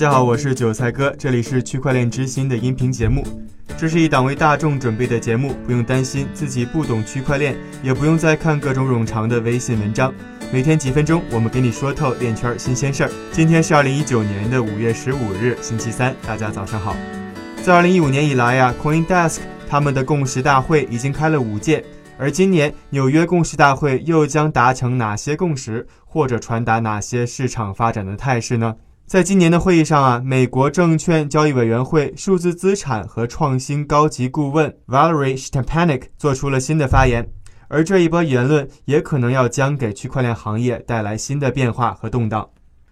大家好，我是韭菜哥，这里是区块链之心的音频节目。这是一档为大众准备的节目，不用担心自己不懂区块链，也不用再看各种冗长的微信文章。每天几分钟，我们给你说透链圈新鲜事儿。今天是二零一九年的五月十五日，星期三，大家早上好。自二零一五年以来呀，CoinDesk 他们的共识大会已经开了五届，而今年纽约共识大会又将达成哪些共识，或者传达哪些市场发展的态势呢？在今年的会议上啊，美国证券交易委员会数字资产和创新高级顾问 Valerie Stepanek 做出了新的发言。而这一波言论也可能要将给区块链行业带来新的变化和动荡。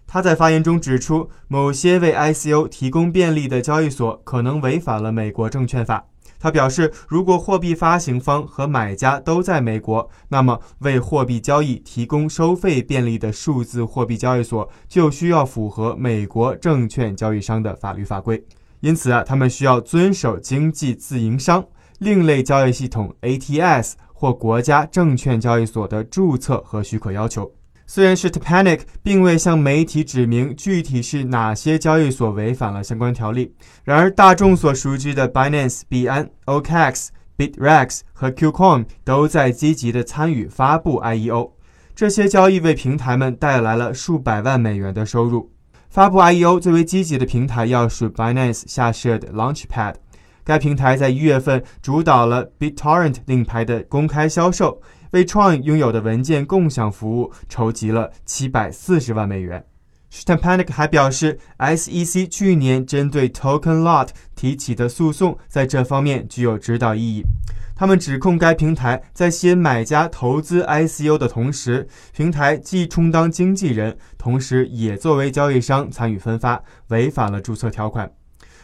他在发言中指出，某些为 ICO 提供便利的交易所可能违反了美国证券法。他表示，如果货币发行方和买家都在美国，那么为货币交易提供收费便利的数字货币交易所就需要符合美国证券交易商的法律法规。因此啊，他们需要遵守经济自营商另类交易系统 ATS。或国家证券交易所的注册和许可要求。虽然是 Tpanic 并未向媒体指明具体是哪些交易所违反了相关条例，然而大众所熟知的 Binance、币安、OKX、Bitrex 和 Qcoin 都在积极地参与发布 IEO。这些交易为平台们带来了数百万美元的收入。发布 IEO 最为积极的平台要数 Binance 下设的 Launchpad。该平台在一月份主导了 BitTorrent 令牌的公开销售，为创拥有的文件共享服务筹集了七百四十万美元。Stepanek 还表示，SEC 去年针对 Token Lot 提起的诉讼在这方面具有指导意义。他们指控该平台在吸引买家投资 ICO 的同时，平台既充当经纪人，同时也作为交易商参与分发，违反了注册条款。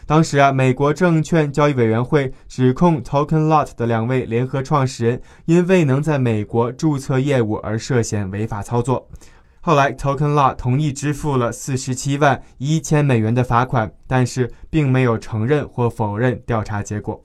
当时啊，美国证券交易委员会指控 Token Lot 的两位联合创始人因未能在美国注册业务而涉嫌违法操作。后来，Token Lot 同意支付了四十七万一千美元的罚款，但是并没有承认或否认调查结果。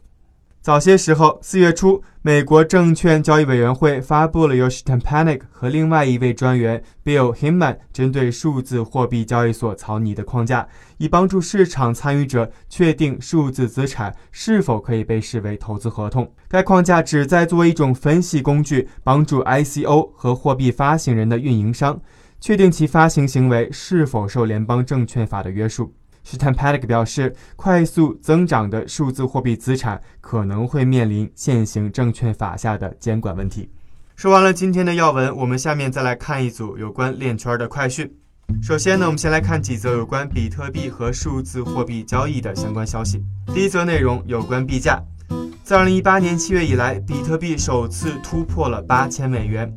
早些时候，四月初，美国证券交易委员会发布了由 Stepanek 和另外一位专员 Bill Hinman 针对数字货币交易所草拟的框架，以帮助市场参与者确定数字资产是否可以被视为投资合同。该框架旨在作为一种分析工具，帮助 ICO 和货币发行人的运营商确定其发行行为是否受联邦证券法的约束。S t a n p a d i k 表示，快速增长的数字货币资产可能会面临现行证券法下的监管问题。说完了今天的要闻，我们下面再来看一组有关链圈的快讯。首先呢，我们先来看几则有关比特币和数字货币交易的相关消息。第一则内容有关币价，自2018年7月以来，比特币首次突破了8000美元。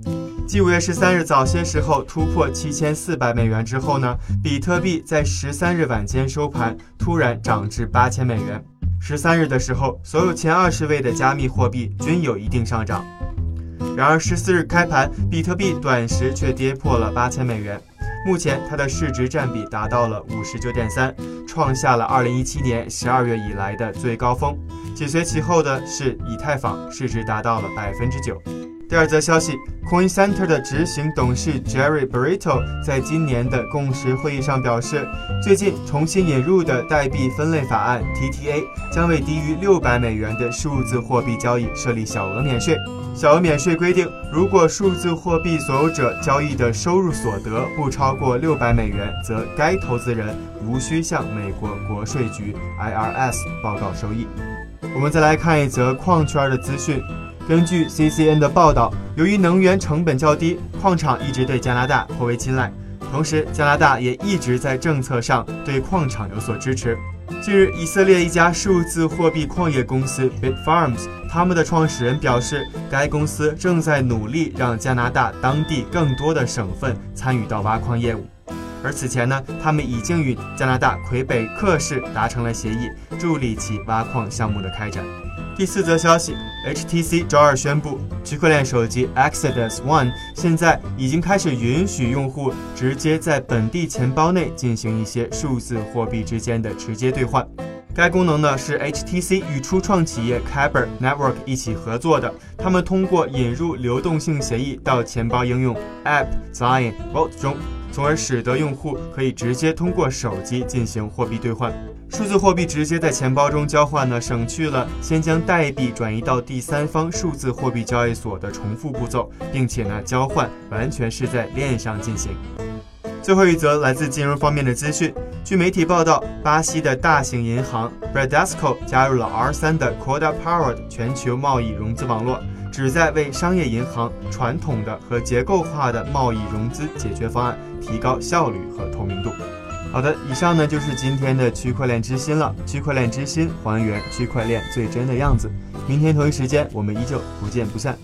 继五月十三日早些时候突破七千四百美元之后呢，比特币在十三日晚间收盘突然涨至八千美元。十三日的时候，所有前二十位的加密货币均有一定上涨。然而十四日开盘，比特币短时却跌破了八千美元。目前它的市值占比达到了五十九点三，创下了二零一七年十二月以来的最高峰。紧随其后的是以太坊，市值达到了百分之九。第二则消息，Coin Center 的执行董事 Jerry Brito 在今年的共识会议上表示，最近重新引入的代币分类法案 TTA 将为低于六百美元的数字货币交易设立小额免税。小额免税规定，如果数字货币所有者交易的收入所得不超过六百美元，则该投资人无需向美国国税局 IRS 报告收益。我们再来看一则矿圈的资讯。根据 CCN 的报道，由于能源成本较低，矿场一直对加拿大颇为青睐。同时，加拿大也一直在政策上对矿场有所支持。近日，以色列一家数字货币矿业公司 Bitfarms，他们的创始人表示，该公司正在努力让加拿大当地更多的省份参与到挖矿业务。而此前呢，他们已经与加拿大魁北克市达成了协议，助力其挖矿项目的开展。第四则消息，HTC 周二宣布，区块链手机 Exodus One 现在已经开始允许用户直接在本地钱包内进行一些数字货币之间的直接兑换。该功能呢是 HTC 与初创企业 Kyber Network 一起合作的，他们通过引入流动性协议到钱包应用 App Zion Vault 中。从而使得用户可以直接通过手机进行货币兑换。数字货币直接在钱包中交换呢，省去了先将代币转移到第三方数字货币交易所的重复步骤，并且呢，交换完全是在链上进行。最后一则来自金融方面的资讯，据媒体报道，巴西的大型银行 Bradesco 加入了 R3 的 Corda Powered 全球贸易融资网络，旨在为商业银行传统的和结构化的贸易融资解决方案提高效率和透明度。好的，以上呢就是今天的区块链之心了。区块链之心，还原区块链最真的样子。明天同一时间，我们依旧不见不散。